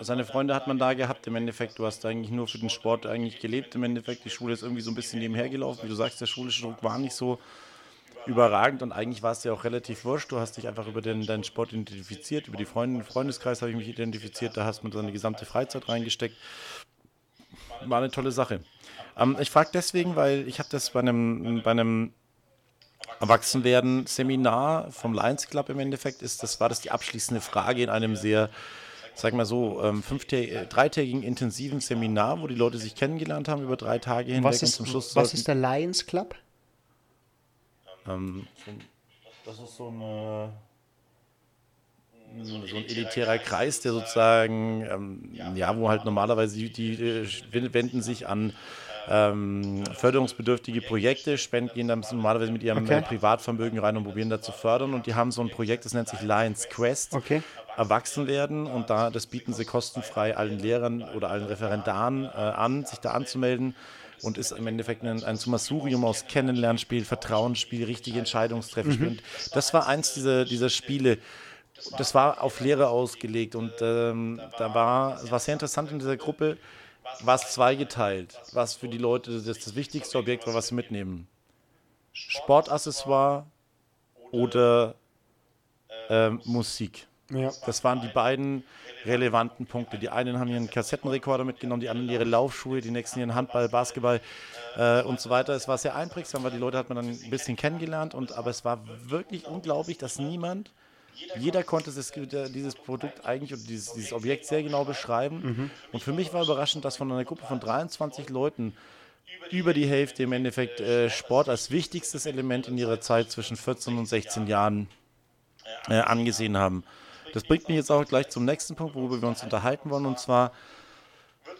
seine Freunde hat man da gehabt. Im Endeffekt, du hast eigentlich nur für den Sport eigentlich gelebt. Im Endeffekt, die Schule ist irgendwie so ein bisschen nebenher gelaufen. Wie du sagst, der schulische Druck war nicht so überragend und eigentlich war es ja auch relativ wurscht. Du hast dich einfach über den, deinen Sport identifiziert, über die Freunde, Freundeskreis habe ich mich identifiziert, da hast du deine gesamte Freizeit reingesteckt. War eine tolle Sache. Ähm, ich frage deswegen, weil ich habe das bei einem, bei einem Erwachsenwerden-Seminar vom Lions Club im Endeffekt ist, das war das die abschließende Frage in einem sehr sag mal so, ähm, äh, dreitägigen intensiven Seminar, wo die Leute sich kennengelernt haben über drei Tage hinweg. Was ist, und zum Schluss was ist der Lions Club? Ähm, das ist so eine so ein elitärer Kreis, der sozusagen, ähm, ja, wo halt normalerweise die, die äh, wenden sich an ähm, förderungsbedürftige Projekte, spenden, gehen dann normalerweise mit ihrem okay. Privatvermögen rein und probieren da zu fördern. Und die haben so ein Projekt, das nennt sich Lions Quest. Okay. Erwachsen werden und da, das bieten sie kostenfrei allen Lehrern oder allen Referendaren äh, an, sich da anzumelden und ist im Endeffekt ein, ein Summarium aus Kennenlernspiel, Vertrauensspiel, richtige Entscheidungstreffspiel. Mhm. Das war eins dieser, dieser Spiele, das war auf Lehre ausgelegt und ähm, da war, es war sehr interessant in dieser Gruppe, war es zweigeteilt, was für die Leute das, das wichtigste Objekt war, was sie mitnehmen. Sportaccessoire oder äh, Musik. Ja. Das waren die beiden relevanten Punkte. Die einen haben ihren Kassettenrekorder mitgenommen, die anderen ihre Laufschuhe, die nächsten ihren Handball, Basketball äh, und so weiter. Es war sehr einprägsam, weil die Leute hat man dann ein bisschen kennengelernt. Und, aber es war wirklich unglaublich, dass niemand jeder konnte das, dieses Produkt eigentlich oder dieses, dieses Objekt sehr genau beschreiben. Mhm. Und für mich war überraschend, dass von einer Gruppe von 23 Leuten über die Hälfte im Endeffekt äh, Sport als wichtigstes Element in ihrer Zeit zwischen 14 und 16 Jahren äh, angesehen haben. Das bringt mich jetzt auch gleich zum nächsten Punkt, worüber wir uns unterhalten wollen, und zwar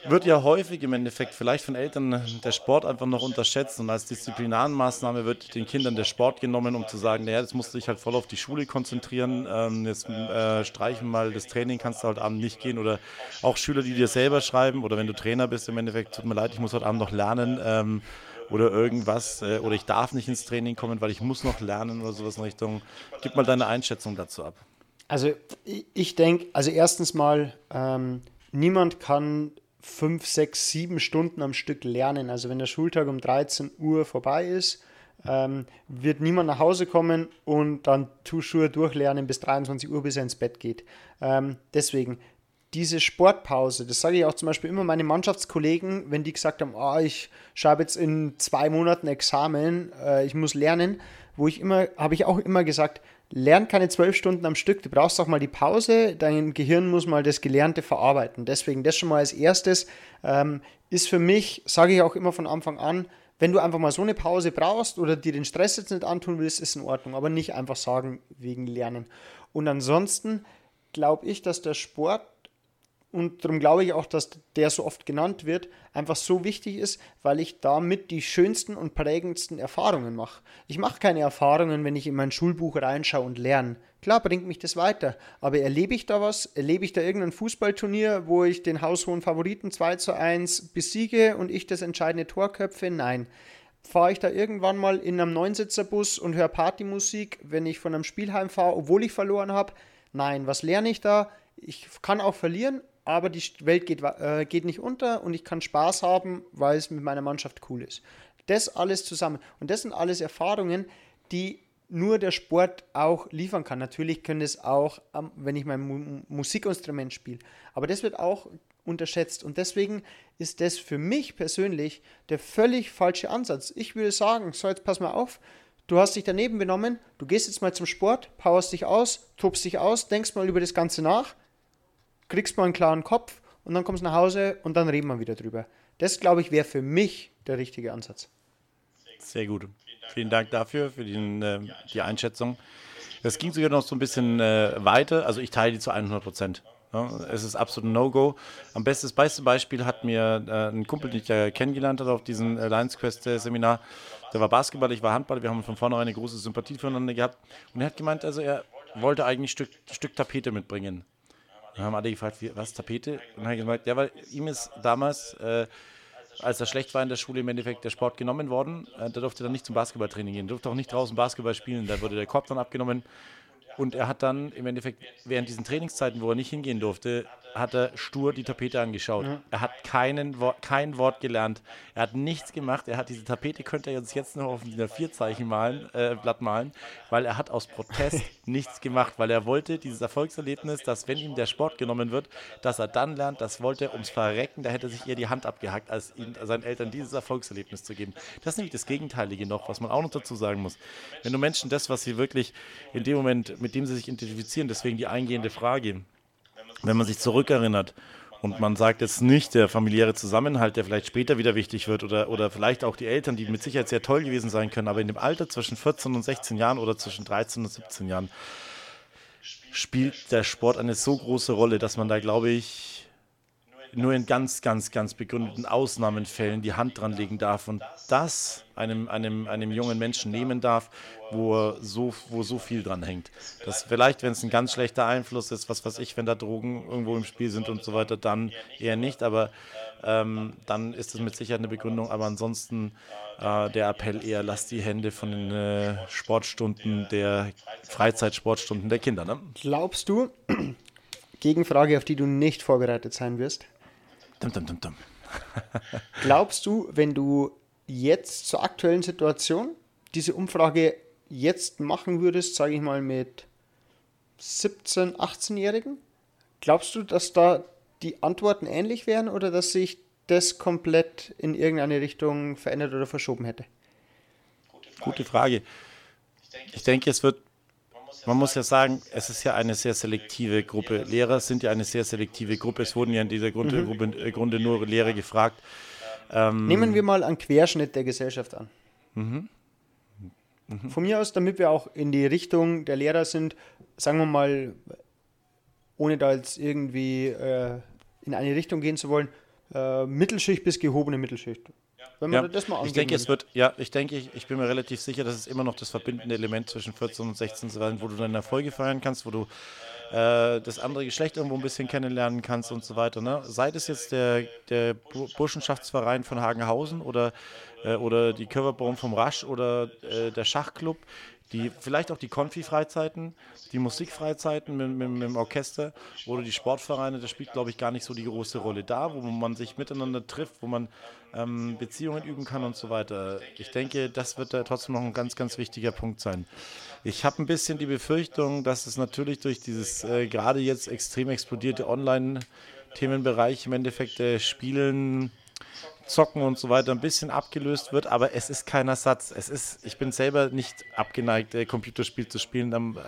wird ja häufig im Endeffekt vielleicht von Eltern der Sport einfach noch unterschätzt. Und als Disziplinarmaßnahme wird den Kindern der Sport genommen, um zu sagen, naja, jetzt musst du dich halt voll auf die Schule konzentrieren, ähm, jetzt äh, streichen mal das Training, kannst du heute Abend nicht gehen. Oder auch Schüler, die dir selber schreiben. Oder wenn du Trainer bist, im Endeffekt, tut mir leid, ich muss heute Abend noch lernen. Ähm, oder irgendwas äh, oder ich darf nicht ins Training kommen, weil ich muss noch lernen oder sowas in Richtung. Gib mal deine Einschätzung dazu ab. Also ich denke, also erstens mal, ähm, niemand kann fünf, sechs, sieben Stunden am Stück lernen. Also wenn der Schultag um 13 Uhr vorbei ist, ähm, wird niemand nach Hause kommen und dann Schuhe durchlernen bis 23 Uhr, bis er ins Bett geht. Ähm, deswegen, diese Sportpause, das sage ich auch zum Beispiel immer meinen Mannschaftskollegen, wenn die gesagt haben, oh, ich schreibe jetzt in zwei Monaten Examen, äh, ich muss lernen, wo ich immer, habe ich auch immer gesagt, lern keine zwölf Stunden am Stück, du brauchst auch mal die Pause, dein Gehirn muss mal das Gelernte verarbeiten. Deswegen das schon mal als erstes ähm, ist für mich, sage ich auch immer von Anfang an, wenn du einfach mal so eine Pause brauchst oder dir den Stress jetzt nicht antun willst, ist in Ordnung, aber nicht einfach sagen wegen Lernen. Und ansonsten glaube ich, dass der Sport und darum glaube ich auch, dass der so oft genannt wird, einfach so wichtig ist, weil ich damit die schönsten und prägendsten Erfahrungen mache. Ich mache keine Erfahrungen, wenn ich in mein Schulbuch reinschaue und lerne. Klar bringt mich das weiter, aber erlebe ich da was? Erlebe ich da irgendein Fußballturnier, wo ich den haushohen Favoriten 2 zu 1 besiege und ich das entscheidende Tor köpfe? Nein. Fahre ich da irgendwann mal in einem Neunsitzerbus und höre Partymusik, wenn ich von einem Spielheim fahre, obwohl ich verloren habe? Nein. Was lerne ich da? Ich kann auch verlieren, aber die Welt geht, äh, geht nicht unter und ich kann Spaß haben, weil es mit meiner Mannschaft cool ist. Das alles zusammen. Und das sind alles Erfahrungen, die nur der Sport auch liefern kann. Natürlich könnte es auch, wenn ich mein Mu Musikinstrument spiele. Aber das wird auch unterschätzt. Und deswegen ist das für mich persönlich der völlig falsche Ansatz. Ich würde sagen, so jetzt pass mal auf, du hast dich daneben benommen, du gehst jetzt mal zum Sport, powerst dich aus, tobst dich aus, denkst mal über das Ganze nach, kriegst mal einen klaren Kopf und dann kommst du nach Hause und dann reden wir wieder drüber. Das, glaube ich, wäre für mich der richtige Ansatz. Sehr gut. Vielen Dank dafür, für die, äh, die Einschätzung. Es ging sogar noch so ein bisschen äh, weiter. Also ich teile die zu 100 Prozent. Ja, es ist absolut ein No-Go. Am besten, das beste Beispiel hat mir äh, ein Kumpel, den ich ja kennengelernt habe auf diesem äh, Lions Quest Seminar. Der war Basketball, ich war Handball. Wir haben von vornherein eine große Sympathie füreinander gehabt. Und er hat gemeint, also er wollte eigentlich ein Stück, Stück Tapete mitbringen. Dann haben alle gefragt, wie, was, Tapete? Und dann hat er gesagt, ja, weil ihm ist damals äh, als er schlecht war in der Schule, im Endeffekt der Sport genommen worden. Äh, da durfte er dann nicht zum Basketballtraining gehen, durfte auch nicht draußen Basketball spielen. Da wurde der Korb dann abgenommen. Und er hat dann im Endeffekt während diesen Trainingszeiten, wo er nicht hingehen durfte, hat er stur die Tapete angeschaut. Ja. Er hat keinen Wort, kein Wort gelernt. Er hat nichts gemacht. Er hat diese Tapete, könnte er uns jetzt noch auf ein vier-Zeichen malen, äh, Blatt malen, weil er hat aus Protest nichts gemacht, weil er wollte dieses Erfolgserlebnis, dass wenn ihm der Sport genommen wird, dass er dann lernt, das wollte er ums Verrecken, da hätte er sich eher die Hand abgehackt, als ihm, seinen Eltern dieses Erfolgserlebnis zu geben. Das ist nämlich das Gegenteilige noch, was man auch noch dazu sagen muss. Wenn du Menschen das, was sie wirklich in dem Moment, mit dem sie sich identifizieren, deswegen die eingehende Frage, wenn man sich zurückerinnert und man sagt jetzt nicht der familiäre Zusammenhalt, der vielleicht später wieder wichtig wird oder, oder vielleicht auch die Eltern, die mit Sicherheit sehr toll gewesen sein können, aber in dem Alter zwischen 14 und 16 Jahren oder zwischen 13 und 17 Jahren spielt der Sport eine so große Rolle, dass man da, glaube ich, nur in ganz, ganz, ganz begründeten Ausnahmenfällen die Hand dran legen darf und das einem, einem, einem jungen Menschen nehmen darf, wo, so, wo so viel dran hängt. Das vielleicht, wenn es ein ganz schlechter Einfluss ist, was weiß ich, wenn da Drogen irgendwo im Spiel sind und so weiter, dann eher nicht, aber ähm, dann ist das mit Sicherheit eine Begründung. Aber ansonsten äh, der Appell eher, lasst die Hände von den äh, Sportstunden der Freizeitsportstunden der Kinder. Ne? Glaubst du, Gegenfrage, auf die du nicht vorbereitet sein wirst, Dum, dum, dum, Glaubst du, wenn du jetzt zur aktuellen Situation diese Umfrage jetzt machen würdest, sage ich mal mit 17, 18-Jährigen, glaubst du, dass da die Antworten ähnlich wären oder dass sich das komplett in irgendeine Richtung verändert oder verschoben hätte? Gute Frage. Ich denke, es wird man muss ja sagen, es ist ja eine sehr selektive Gruppe. Lehrer sind ja eine sehr selektive Gruppe. Es wurden ja in dieser Grunde, mhm. Gruppe, äh, Grunde nur Lehrer gefragt. Ähm Nehmen wir mal einen Querschnitt der Gesellschaft an. Mhm. Mhm. Von mir aus, damit wir auch in die Richtung der Lehrer sind, sagen wir mal, ohne da jetzt irgendwie äh, in eine Richtung gehen zu wollen, äh, Mittelschicht bis gehobene Mittelschicht. Wenn man ja, das mal Ich denke, es wird, ja, ich denke, ich, ich bin mir relativ sicher, dass es immer noch das verbindende Element zwischen 14 und 16 sein, wo du deine Erfolge feiern kannst, wo du äh, das andere Geschlecht irgendwo ein bisschen kennenlernen kannst und so weiter. Ne? Sei es jetzt der, der Burschenschaftsverein von Hagenhausen oder, äh, oder die Coverbaum vom Rasch oder äh, der Schachclub, die, vielleicht auch die Konfi-Freizeiten, die Musikfreizeiten mit, mit, mit, dem Orchester oder die Sportvereine, das spielt, glaube ich, gar nicht so die große Rolle. Da, wo man sich miteinander trifft, wo man ähm, Beziehungen üben kann und so weiter. Ich denke, das wird da trotzdem noch ein ganz, ganz wichtiger Punkt sein. Ich habe ein bisschen die Befürchtung, dass es natürlich durch dieses äh, gerade jetzt extrem explodierte Online-Themenbereich im Endeffekt äh, Spielen Zocken und so weiter ein bisschen abgelöst wird, aber es ist kein Ersatz. Es ist, ich bin selber nicht abgeneigt, äh, Computerspiel zu spielen. Dann, äh,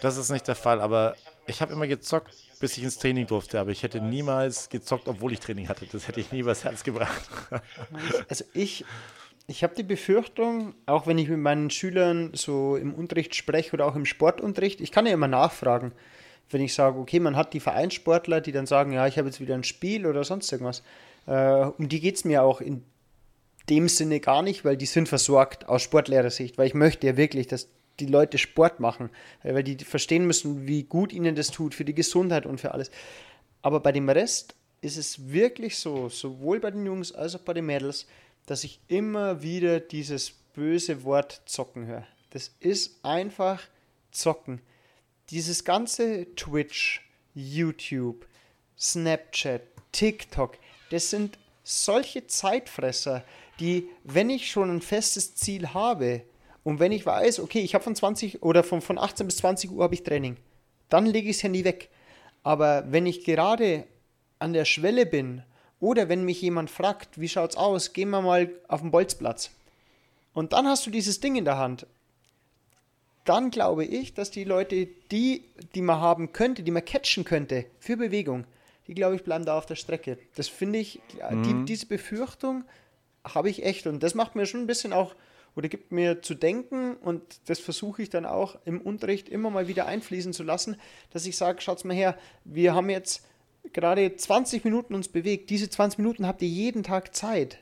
das ist nicht der Fall, aber ich habe immer gezockt, bis ich ins Training durfte, aber ich hätte niemals gezockt, obwohl ich Training hatte. Das hätte ich nie übers Herz gebracht. also ich, ich habe die Befürchtung, auch wenn ich mit meinen Schülern so im Unterricht spreche oder auch im Sportunterricht, ich kann ja immer nachfragen, wenn ich sage, okay, man hat die Vereinssportler, die dann sagen, ja, ich habe jetzt wieder ein Spiel oder sonst irgendwas. Äh, um die geht es mir auch in dem Sinne gar nicht, weil die sind versorgt aus Sportlehrersicht, weil ich möchte ja wirklich, dass die Leute Sport machen, weil die verstehen müssen, wie gut ihnen das tut für die Gesundheit und für alles. Aber bei dem Rest ist es wirklich so, sowohl bei den Jungs als auch bei den Mädels, dass ich immer wieder dieses böse Wort zocken höre. Das ist einfach zocken. Dieses ganze Twitch, YouTube, Snapchat, TikTok, das sind solche Zeitfresser, die, wenn ich schon ein festes Ziel habe Und wenn ich weiß, okay, ich habe von 20 oder von, von 18 bis 20 Uhr habe ich Training, dann lege ich das Handy weg. Aber wenn ich gerade an der Schwelle bin oder wenn mich jemand fragt, wie schaut's aus, gehen wir mal auf den Bolzplatz. Und dann hast du dieses Ding in der Hand. Dann glaube ich, dass die Leute, die, die man haben könnte, die man catchen könnte für Bewegung, die glaube ich bleiben da auf der Strecke. Das finde ich, mhm. die, diese Befürchtung habe ich echt und das macht mir schon ein bisschen auch oder gibt mir zu denken und das versuche ich dann auch im Unterricht immer mal wieder einfließen zu lassen, dass ich sage, schaut's mal her, wir haben jetzt gerade 20 Minuten uns bewegt. Diese 20 Minuten habt ihr jeden Tag Zeit.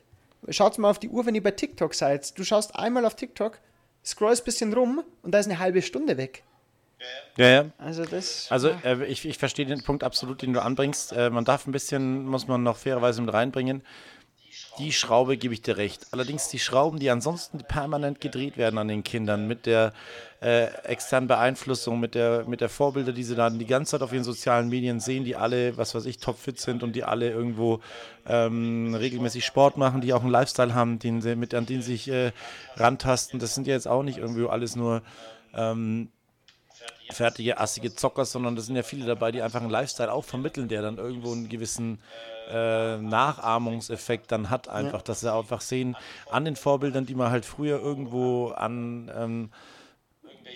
Schaut mal auf die Uhr, wenn ihr bei TikTok seid. Du schaust einmal auf TikTok, scrollst ein bisschen rum und da ist eine halbe Stunde weg. Ja, ja. Also, das, also äh, ich, ich verstehe den Punkt absolut, den du anbringst. Äh, man darf ein bisschen, muss man noch fairerweise mit reinbringen. Die Schraube gebe ich dir recht. Allerdings die Schrauben, die ansonsten permanent gedreht werden an den Kindern, mit der äh, externen Beeinflussung, mit der, mit der Vorbilder, die sie dann die ganze Zeit auf ihren sozialen Medien sehen, die alle, was weiß ich, topfit sind und die alle irgendwo ähm, regelmäßig Sport machen, die auch einen Lifestyle haben, den sie, mit, an den sie sich äh, rantasten. Das sind ja jetzt auch nicht irgendwie alles nur ähm, fertige, assige Zocker, sondern da sind ja viele dabei, die einfach einen Lifestyle auch vermitteln, der dann irgendwo einen gewissen äh, Nachahmungseffekt dann hat, einfach, ja. dass sie einfach sehen an den Vorbildern, die man halt früher irgendwo an ähm,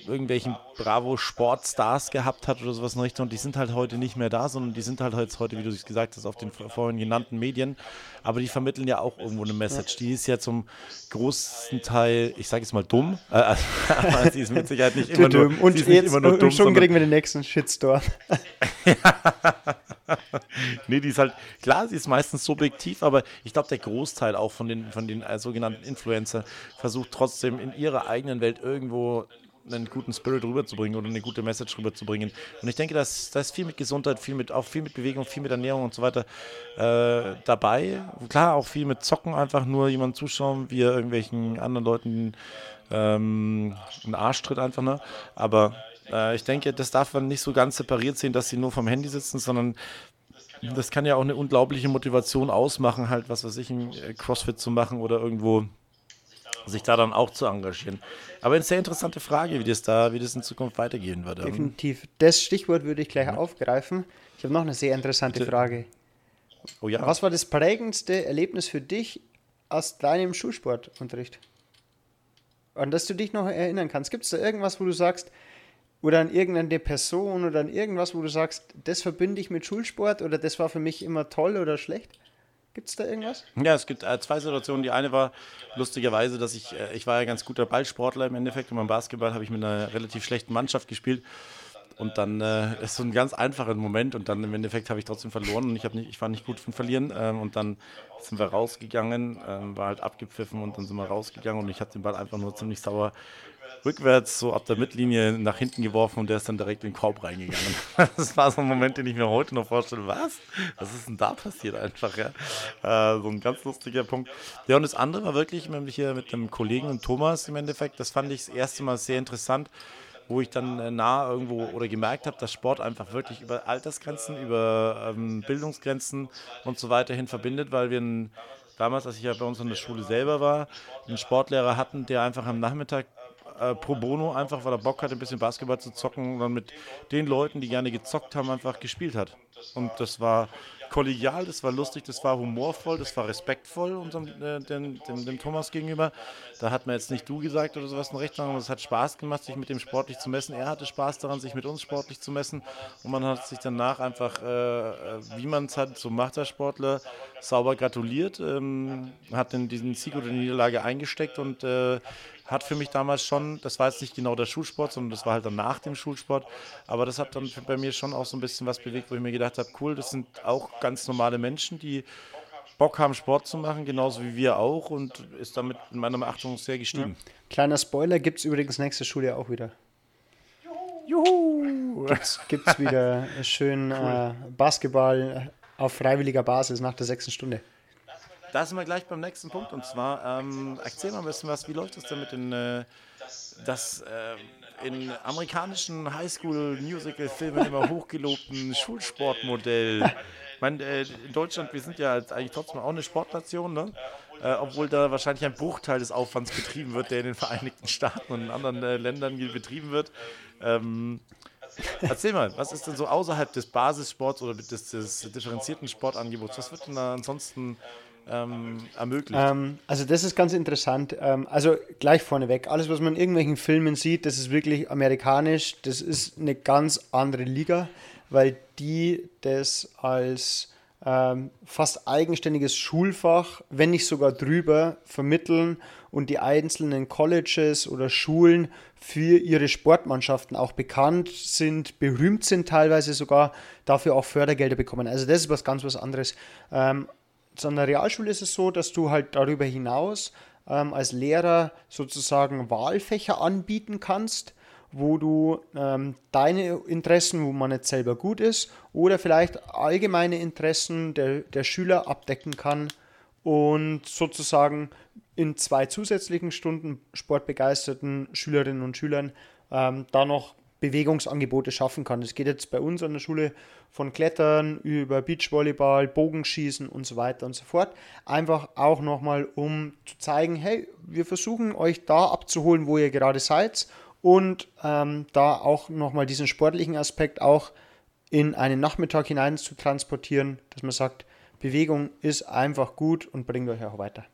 irgendwelchen Bravo-Sportstars gehabt hat oder sowas in Richtung. Die sind halt heute nicht mehr da, sondern die sind halt heute, wie du es gesagt hast, auf den vorhin genannten Medien. Aber die vermitteln ja auch irgendwo eine Message. Die ist ja zum großen Teil, ich sage jetzt mal dumm, äh, aber sie ist mit Sicherheit nicht immer nur, und jetzt, nicht immer nur dumm. Und schon kriegen wir den nächsten Shitstorm. nee, die ist halt, klar, sie ist meistens subjektiv, aber ich glaube, der Großteil auch von den, von den äh, sogenannten Influencer versucht trotzdem in ihrer eigenen Welt irgendwo einen guten Spirit rüberzubringen oder eine gute Message rüberzubringen. Und ich denke, da ist viel mit Gesundheit, viel mit, auch viel mit Bewegung, viel mit Ernährung und so weiter äh, dabei. Klar, auch viel mit Zocken, einfach nur jemand zuschauen, wie er irgendwelchen anderen Leuten ähm, einen Arsch tritt einfach, ne? Aber äh, ich denke, das darf man nicht so ganz separiert sehen, dass sie nur vom Handy sitzen, sondern das kann ja auch eine unglaubliche Motivation ausmachen, halt, was weiß ich, ein äh, Crossfit zu machen oder irgendwo sich da dann auch zu engagieren. Aber eine sehr interessante Frage, wie das da, wie das in Zukunft weitergehen würde. Definitiv. Das Stichwort würde ich gleich ja. aufgreifen. Ich habe noch eine sehr interessante Bitte. Frage. Oh ja. Was war das prägendste Erlebnis für dich aus deinem Schulsportunterricht? An das du dich noch erinnern kannst. Gibt es da irgendwas, wo du sagst, oder an irgendeine Person oder an irgendwas, wo du sagst, das verbinde ich mit Schulsport oder das war für mich immer toll oder schlecht? Gibt es da irgendwas? Ja, es gibt äh, zwei Situationen. Die eine war lustigerweise, dass ich, äh, ich war ja ganz guter Ballsportler im Endeffekt und beim Basketball habe ich mit einer relativ schlechten Mannschaft gespielt. Und dann äh, ist so ein ganz einfacher Moment und dann im Endeffekt habe ich trotzdem verloren und ich, nicht, ich war nicht gut von Verlieren. Ähm, und dann sind wir rausgegangen, ähm, war halt abgepfiffen und dann sind wir rausgegangen und ich habe den Ball einfach nur ziemlich sauer rückwärts so ab der Mittellinie nach hinten geworfen und der ist dann direkt in den Korb reingegangen. Das war so ein Moment, den ich mir heute noch vorstelle. Was? Was ist denn da passiert einfach? Ja? Äh, so ein ganz lustiger Punkt. Ja, und das andere war wirklich nämlich hier mit dem Kollegen und Thomas im Endeffekt. Das fand ich das erste Mal sehr interessant wo ich dann äh, nah irgendwo oder gemerkt habe, dass Sport einfach wirklich über Altersgrenzen, über ähm, Bildungsgrenzen und so weiter hin verbindet, weil wir ein, damals, als ich ja bei uns in der Schule selber war, einen Sportlehrer hatten, der einfach am Nachmittag äh, pro bono, einfach weil er Bock hatte, ein bisschen Basketball zu zocken und dann mit den Leuten, die gerne gezockt haben, einfach gespielt hat. Und das war kollegial, das war lustig, das war humorvoll, das war respektvoll unserem, äh, dem, dem, dem, Thomas gegenüber. Da hat man jetzt nicht du gesagt oder sowas in Rechnung, aber es hat Spaß gemacht, sich mit dem sportlich zu messen. Er hatte Spaß daran, sich mit uns sportlich zu messen und man hat sich danach einfach, äh, äh wie man es hat, so macht der Sportler, sauber gratuliert, ähm, hat in diesen Sieg oder Niederlage eingesteckt und äh, hat für mich damals schon, das war jetzt nicht genau der Schulsport, sondern das war halt dann nach dem Schulsport, aber das hat dann bei mir schon auch so ein bisschen was bewegt, wo ich mir gedacht habe, cool, das sind auch ganz normale Menschen, die Bock haben, Sport zu machen, genauso wie wir auch und ist damit in meiner Beachtung sehr gestiegen. Ja. Kleiner Spoiler, gibt es übrigens nächste Schuljahr auch wieder. Juhu! Gibt es wieder schön cool. äh, Basketball auf freiwilliger Basis nach der sechsten Stunde. Da sind wir gleich beim nächsten Punkt und zwar, ähm, erzähl mal ein bisschen was, wie läuft es denn mit den, äh, das äh, in amerikanischen Highschool-Musical-Filmen immer hochgelobten Schulsportmodell? Ich meine, äh, in Deutschland, wir sind ja eigentlich trotzdem auch eine Sportnation, ne? äh, obwohl da wahrscheinlich ein Bruchteil des Aufwands betrieben wird, der in den Vereinigten Staaten und in anderen äh, Ländern betrieben wird. Ähm, Erzähl mal, was ist denn so außerhalb des Basissports oder des, des differenzierten Sportangebots? Was wird denn da ansonsten ähm, ermöglicht? Ähm, also das ist ganz interessant. Ähm, also gleich vorneweg, alles, was man in irgendwelchen Filmen sieht, das ist wirklich amerikanisch. Das ist eine ganz andere Liga, weil die das als ähm, fast eigenständiges Schulfach, wenn nicht sogar drüber, vermitteln und die einzelnen Colleges oder Schulen für ihre Sportmannschaften auch bekannt sind, berühmt sind teilweise sogar, dafür auch Fördergelder bekommen. Also das ist was ganz was anderes. Zu einer Realschule ist es so, dass du halt darüber hinaus ähm, als Lehrer sozusagen Wahlfächer anbieten kannst wo du ähm, deine Interessen, wo man nicht selber gut ist, oder vielleicht allgemeine Interessen der, der Schüler abdecken kann und sozusagen in zwei zusätzlichen Stunden sportbegeisterten Schülerinnen und Schülern ähm, da noch Bewegungsangebote schaffen kann. Das geht jetzt bei uns an der Schule von Klettern über Beachvolleyball, Bogenschießen und so weiter und so fort. Einfach auch nochmal, um zu zeigen, hey, wir versuchen euch da abzuholen, wo ihr gerade seid und ähm, da auch nochmal diesen sportlichen Aspekt auch in einen Nachmittag hinein zu transportieren, dass man sagt, Bewegung ist einfach gut und bringt euch auch weiter.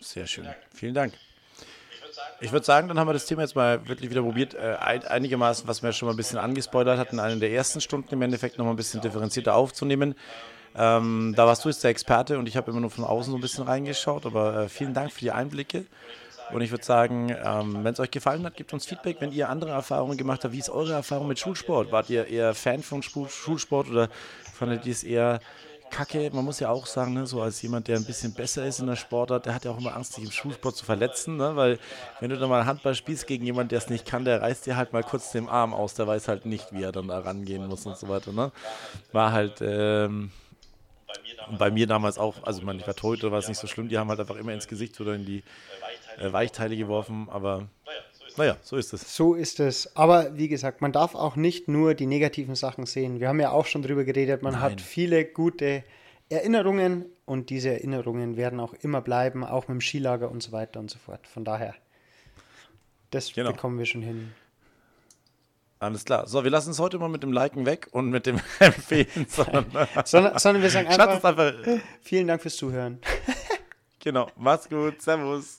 Sehr schön. Vielen Dank. Ich würde sagen, dann haben wir das Thema jetzt mal wirklich wieder probiert, äh, einigermaßen, was wir schon mal ein bisschen angespoilert hatten, einen der ersten Stunden im Endeffekt noch mal ein bisschen differenzierter aufzunehmen. Ähm, da warst du jetzt der Experte und ich habe immer nur von außen so ein bisschen reingeschaut, aber äh, vielen Dank für die Einblicke. Und ich würde sagen, ähm, wenn es euch gefallen hat, gebt uns Feedback. Wenn ihr andere Erfahrungen gemacht habt, wie ist eure Erfahrung mit Schulsport? Wart ihr eher Fan von Schulsport oder fandet ihr es eher kacke? Man muss ja auch sagen, ne, so als jemand, der ein bisschen besser ist in der Sportart, der hat ja auch immer Angst, sich im Schulsport zu verletzen. Ne? Weil wenn du dann mal Handball spielst gegen jemanden, der es nicht kann, der reißt dir halt mal kurz den Arm aus. Der weiß halt nicht, wie er dann da rangehen muss und so weiter. Ne? War halt... Ähm, bei mir damals auch, also ich war tot, war es nicht so schlimm, die haben halt einfach immer ins Gesicht oder in die äh, Weichteile geworfen, aber naja, so ist es. So ist es. Aber wie gesagt, man darf auch nicht nur die negativen Sachen sehen. Wir haben ja auch schon drüber geredet, man Nein. hat viele gute Erinnerungen und diese Erinnerungen werden auch immer bleiben, auch mit dem Skilager und so weiter und so fort. Von daher, das genau. bekommen wir schon hin. Alles klar. So, wir lassen es heute mal mit dem Liken weg und mit dem Empfehlen. Sondern, sondern, sondern wir sagen einfach, einfach vielen Dank fürs Zuhören. genau. Mach's gut. Servus.